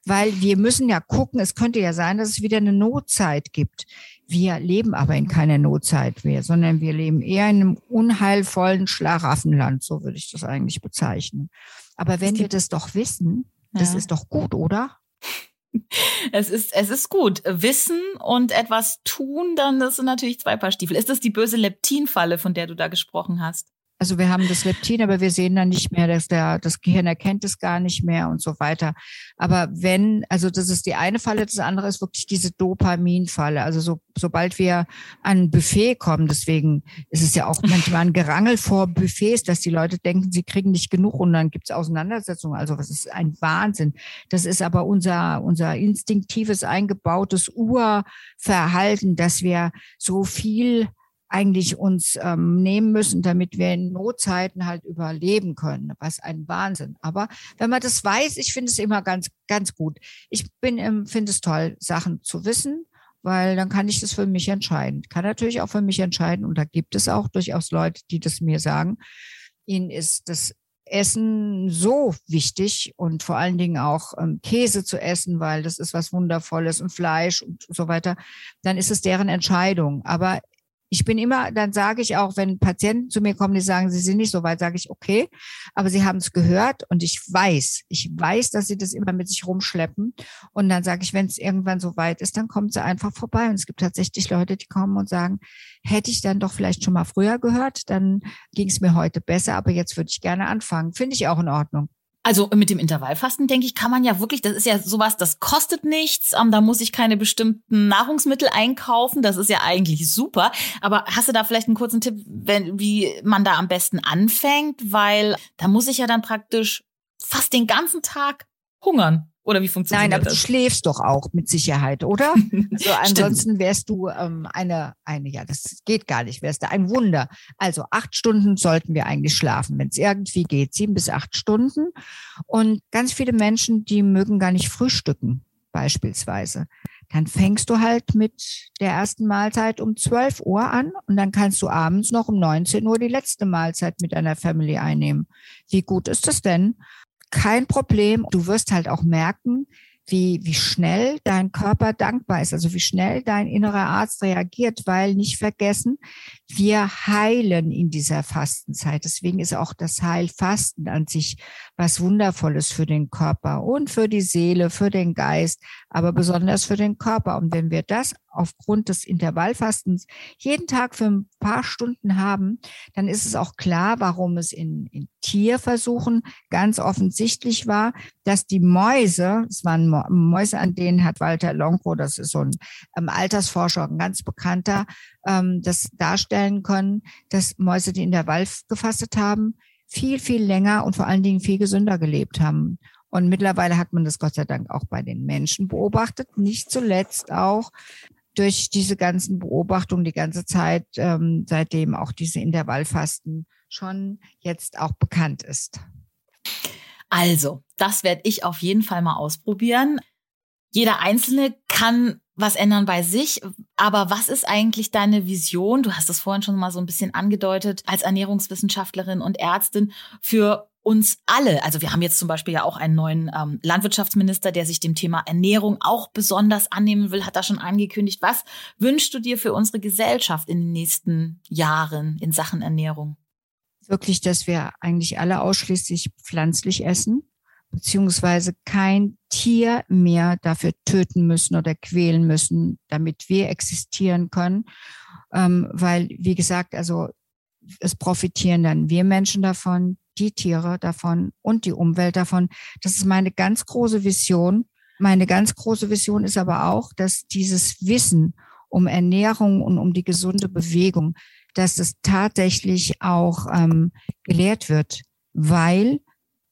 weil wir müssen ja gucken, es könnte ja sein, dass es wieder eine Notzeit gibt. Wir leben aber in keiner Notzeit mehr, sondern wir leben eher in einem unheilvollen Schlaraffenland, so würde ich das eigentlich bezeichnen. Aber wenn wir das doch wissen, das ja. ist doch gut, oder? Es ist, es ist gut. Wissen und etwas tun, dann das sind natürlich zwei Paar Stiefel. Ist das die böse Leptinfalle, von der du da gesprochen hast? Also wir haben das Leptin, aber wir sehen dann nicht mehr, dass der, das Gehirn erkennt es gar nicht mehr und so weiter. Aber wenn, also das ist die eine Falle, das andere ist wirklich diese Dopaminfalle. Also so, sobald wir an ein Buffet kommen, deswegen ist es ja auch manchmal ein Gerangel vor Buffets, dass die Leute denken, sie kriegen nicht genug und dann gibt es Auseinandersetzungen. Also was ist ein Wahnsinn. Das ist aber unser, unser instinktives, eingebautes Urverhalten, dass wir so viel eigentlich uns ähm, nehmen müssen, damit wir in Notzeiten halt überleben können. Was ein Wahnsinn. Aber wenn man das weiß, ich finde es immer ganz, ganz gut. Ich bin, finde es toll, Sachen zu wissen, weil dann kann ich das für mich entscheiden. Kann natürlich auch für mich entscheiden und da gibt es auch durchaus Leute, die das mir sagen. Ihnen ist das Essen so wichtig und vor allen Dingen auch ähm, Käse zu essen, weil das ist was Wundervolles und Fleisch und so weiter, dann ist es deren Entscheidung. Aber ich bin immer, dann sage ich auch, wenn Patienten zu mir kommen, die sagen, sie sind nicht so weit, sage ich, okay, aber sie haben es gehört und ich weiß, ich weiß, dass sie das immer mit sich rumschleppen. Und dann sage ich, wenn es irgendwann so weit ist, dann kommt sie einfach vorbei. Und es gibt tatsächlich Leute, die kommen und sagen, hätte ich dann doch vielleicht schon mal früher gehört, dann ging es mir heute besser, aber jetzt würde ich gerne anfangen. Finde ich auch in Ordnung. Also mit dem Intervallfasten, denke ich, kann man ja wirklich, das ist ja sowas, das kostet nichts, ähm, da muss ich keine bestimmten Nahrungsmittel einkaufen, das ist ja eigentlich super. Aber hast du da vielleicht einen kurzen Tipp, wenn, wie man da am besten anfängt? Weil da muss ich ja dann praktisch fast den ganzen Tag hungern. Oder wie funktioniert Nein, aber das? du schläfst doch auch mit Sicherheit, oder? Also ansonsten wärst du ähm, eine, eine, ja, das geht gar nicht, wärst du ein Wunder. Also acht Stunden sollten wir eigentlich schlafen, wenn es irgendwie geht, sieben bis acht Stunden. Und ganz viele Menschen, die mögen gar nicht frühstücken, beispielsweise. Dann fängst du halt mit der ersten Mahlzeit um 12 Uhr an und dann kannst du abends noch um 19 Uhr die letzte Mahlzeit mit deiner Family einnehmen. Wie gut ist das denn? Kein Problem. Du wirst halt auch merken, wie, wie schnell dein Körper dankbar ist, also wie schnell dein innerer Arzt reagiert, weil nicht vergessen, wir heilen in dieser Fastenzeit. Deswegen ist auch das Heilfasten an sich was Wundervolles für den Körper und für die Seele, für den Geist, aber besonders für den Körper. Und wenn wir das aufgrund des Intervallfastens jeden Tag für ein paar Stunden haben, dann ist es auch klar, warum es in, in Tierversuchen ganz offensichtlich war, dass die Mäuse, es waren Mäuse, an denen hat Walter Lonko, das ist so ein ähm, Altersforscher, ein ganz bekannter, ähm, das darstellen können, dass Mäuse, die Intervall gefastet haben, viel, viel länger und vor allen Dingen viel gesünder gelebt haben. Und mittlerweile hat man das Gott sei Dank auch bei den Menschen beobachtet. Nicht zuletzt auch durch diese ganzen Beobachtungen die ganze Zeit, ähm, seitdem auch diese Intervallfasten schon jetzt auch bekannt ist. Also, das werde ich auf jeden Fall mal ausprobieren. Jeder Einzelne kann was ändern bei sich. Aber was ist eigentlich deine Vision? Du hast es vorhin schon mal so ein bisschen angedeutet, als Ernährungswissenschaftlerin und Ärztin für uns alle, also wir haben jetzt zum Beispiel ja auch einen neuen ähm, Landwirtschaftsminister, der sich dem Thema Ernährung auch besonders annehmen will, hat da schon angekündigt. Was wünschst du dir für unsere Gesellschaft in den nächsten Jahren in Sachen Ernährung? Wirklich, dass wir eigentlich alle ausschließlich pflanzlich essen, beziehungsweise kein Tier mehr dafür töten müssen oder quälen müssen, damit wir existieren können. Ähm, weil, wie gesagt, also es profitieren dann wir Menschen davon, die Tiere davon und die Umwelt davon. Das ist meine ganz große Vision. Meine ganz große Vision ist aber auch, dass dieses Wissen um Ernährung und um die gesunde Bewegung, dass es tatsächlich auch ähm, gelehrt wird, weil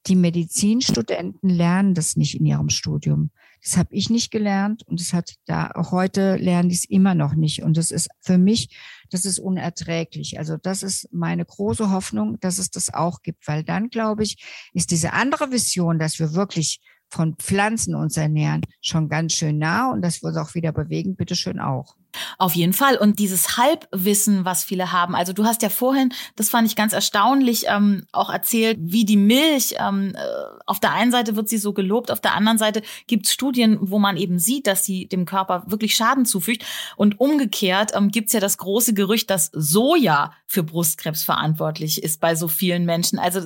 die Medizinstudenten lernen das nicht in ihrem Studium. Das habe ich nicht gelernt und das hat da heute lernen die es immer noch nicht. Und das ist für mich, das ist unerträglich. Also das ist meine große Hoffnung, dass es das auch gibt, weil dann glaube ich, ist diese andere Vision, dass wir wirklich von Pflanzen uns ernähren, schon ganz schön nah und das wird auch wieder bewegen, bitteschön auch. Auf jeden Fall. Und dieses Halbwissen, was viele haben. Also du hast ja vorhin, das fand ich ganz erstaunlich, ähm, auch erzählt, wie die Milch, ähm, äh, auf der einen Seite wird sie so gelobt, auf der anderen Seite gibt es Studien, wo man eben sieht, dass sie dem Körper wirklich Schaden zufügt. Und umgekehrt ähm, gibt es ja das große Gerücht, dass Soja für Brustkrebs verantwortlich ist bei so vielen Menschen. Also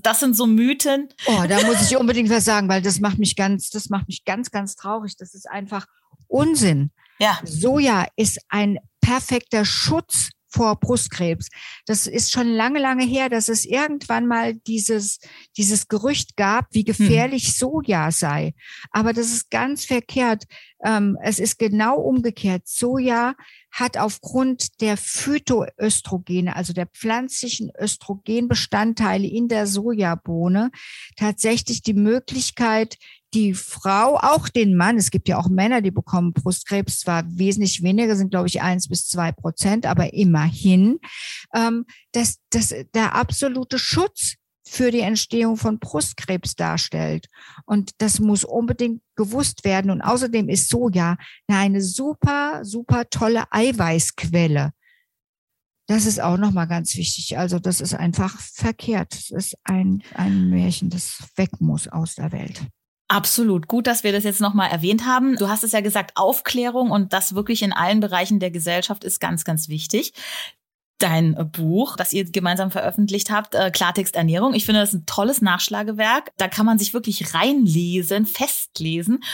das sind so Mythen. Oh, da muss ich unbedingt was sagen, weil das macht mich ganz, das macht mich ganz, ganz traurig. Das ist einfach Unsinn. Ja. Soja ist ein perfekter Schutz vor Brustkrebs. Das ist schon lange, lange her, dass es irgendwann mal dieses, dieses Gerücht gab, wie hm. gefährlich hm. Soja sei. Aber das ist ganz verkehrt. Ähm, es ist genau umgekehrt. Soja hat aufgrund der Phytoöstrogene, also der pflanzlichen Östrogenbestandteile in der Sojabohne, tatsächlich die Möglichkeit, die Frau, auch den Mann, es gibt ja auch Männer, die bekommen Brustkrebs, zwar wesentlich weniger, sind glaube ich eins bis zwei Prozent, aber immerhin, ähm, dass, dass der absolute Schutz für die Entstehung von Brustkrebs darstellt. Und das muss unbedingt gewusst werden. Und außerdem ist Soja eine super, super tolle Eiweißquelle. Das ist auch nochmal ganz wichtig. Also das ist einfach verkehrt. Das ist ein, ein Märchen, das weg muss aus der Welt. Absolut. Gut, dass wir das jetzt nochmal erwähnt haben. Du hast es ja gesagt, Aufklärung und das wirklich in allen Bereichen der Gesellschaft ist ganz, ganz wichtig. Dein Buch, das ihr gemeinsam veröffentlicht habt, äh, Klartext Ernährung. Ich finde das ein tolles Nachschlagewerk. Da kann man sich wirklich reinlesen, festlesen.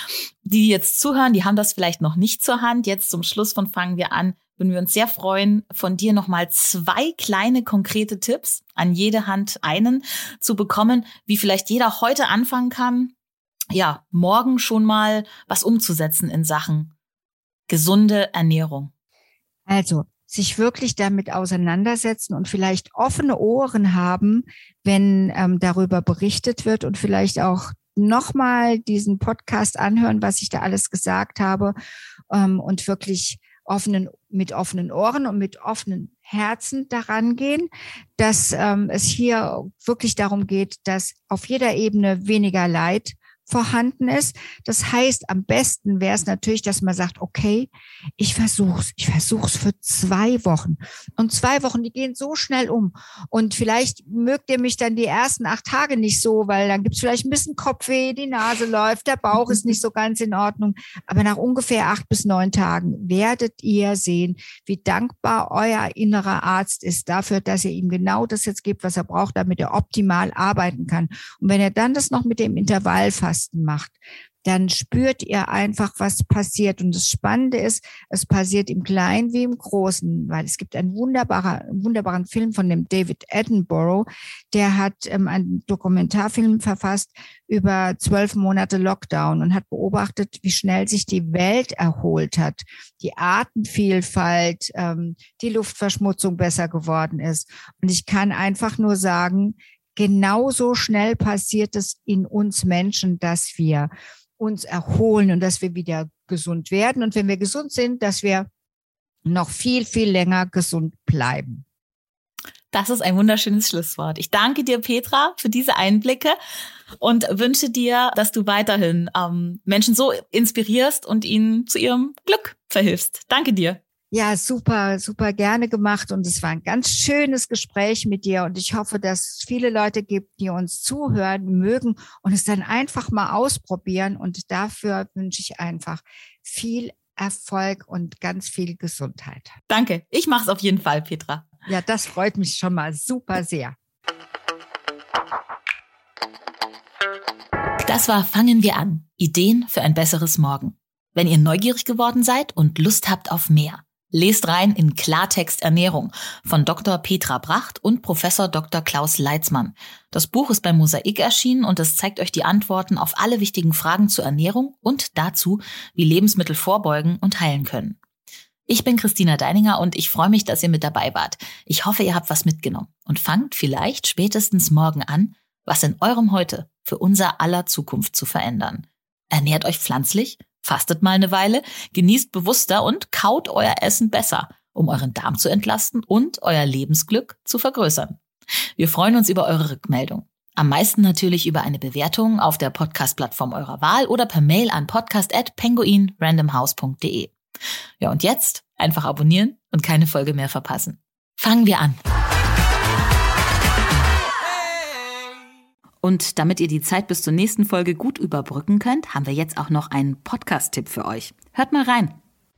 Die jetzt zuhören, die haben das vielleicht noch nicht zur Hand. Jetzt zum Schluss von fangen wir an würden wir uns sehr freuen, von dir nochmal zwei kleine konkrete Tipps, an jede Hand einen, zu bekommen, wie vielleicht jeder heute anfangen kann, ja, morgen schon mal was umzusetzen in Sachen gesunde Ernährung? Also, sich wirklich damit auseinandersetzen und vielleicht offene Ohren haben, wenn ähm, darüber berichtet wird und vielleicht auch nochmal diesen Podcast anhören, was ich da alles gesagt habe ähm, und wirklich offenen, mit offenen Ohren und mit offenen Herzen daran gehen, dass ähm, es hier wirklich darum geht, dass auf jeder Ebene weniger Leid vorhanden ist. Das heißt, am besten wäre es natürlich, dass man sagt, okay, ich versuch's, ich versuch's für zwei Wochen. Und zwei Wochen, die gehen so schnell um. Und vielleicht mögt ihr mich dann die ersten acht Tage nicht so, weil dann gibt's vielleicht ein bisschen Kopfweh, die Nase läuft, der Bauch ist nicht so ganz in Ordnung. Aber nach ungefähr acht bis neun Tagen werdet ihr sehen, wie dankbar euer innerer Arzt ist dafür, dass ihr ihm genau das jetzt gebt, was er braucht, damit er optimal arbeiten kann. Und wenn er dann das noch mit dem Intervall fasst, Fasten macht, dann spürt ihr einfach, was passiert. Und das Spannende ist, es passiert im Kleinen wie im Großen, weil es gibt einen, wunderbarer, einen wunderbaren Film von dem David Attenborough, der hat ähm, einen Dokumentarfilm verfasst über zwölf Monate Lockdown und hat beobachtet, wie schnell sich die Welt erholt hat, die Artenvielfalt, ähm, die Luftverschmutzung besser geworden ist. Und ich kann einfach nur sagen, genauso schnell passiert es in uns Menschen, dass wir uns erholen und dass wir wieder gesund werden. Und wenn wir gesund sind, dass wir noch viel, viel länger gesund bleiben. Das ist ein wunderschönes Schlusswort. Ich danke dir, Petra, für diese Einblicke und wünsche dir, dass du weiterhin ähm, Menschen so inspirierst und ihnen zu ihrem Glück verhilfst. Danke dir. Ja, super, super gerne gemacht und es war ein ganz schönes Gespräch mit dir und ich hoffe, dass es viele Leute gibt, die uns zuhören mögen und es dann einfach mal ausprobieren und dafür wünsche ich einfach viel Erfolg und ganz viel Gesundheit. Danke, ich mache es auf jeden Fall, Petra. Ja, das freut mich schon mal super sehr. Das war Fangen wir an. Ideen für ein besseres Morgen. Wenn ihr neugierig geworden seid und Lust habt auf mehr Lest rein in Klartext Ernährung von Dr. Petra Bracht und Professor Dr. Klaus Leitzmann. Das Buch ist bei Mosaik erschienen und es zeigt euch die Antworten auf alle wichtigen Fragen zur Ernährung und dazu, wie Lebensmittel vorbeugen und heilen können. Ich bin Christina Deininger und ich freue mich, dass ihr mit dabei wart. Ich hoffe, ihr habt was mitgenommen und fangt vielleicht spätestens morgen an, was in eurem Heute für unser aller Zukunft zu verändern. Ernährt euch pflanzlich, fastet mal eine Weile, genießt bewusster und kaut euer Essen besser, um euren Darm zu entlasten und euer Lebensglück zu vergrößern. Wir freuen uns über eure Rückmeldung. Am meisten natürlich über eine Bewertung auf der Podcast-Plattform eurer Wahl oder per Mail an podcast.penguinrandomhouse.de. Ja, und jetzt einfach abonnieren und keine Folge mehr verpassen. Fangen wir an. Und damit ihr die Zeit bis zur nächsten Folge gut überbrücken könnt, haben wir jetzt auch noch einen Podcast-Tipp für euch. Hört mal rein.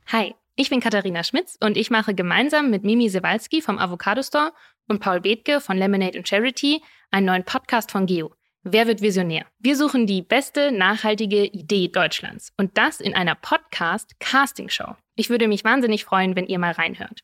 Hi, ich bin Katharina Schmitz und ich mache gemeinsam mit Mimi Sewalski vom Avocado Store und Paul Bethke von Lemonade and Charity einen neuen Podcast von Geo. Wer wird Visionär? Wir suchen die beste nachhaltige Idee Deutschlands und das in einer Podcast-Casting-Show. Ich würde mich wahnsinnig freuen, wenn ihr mal reinhört.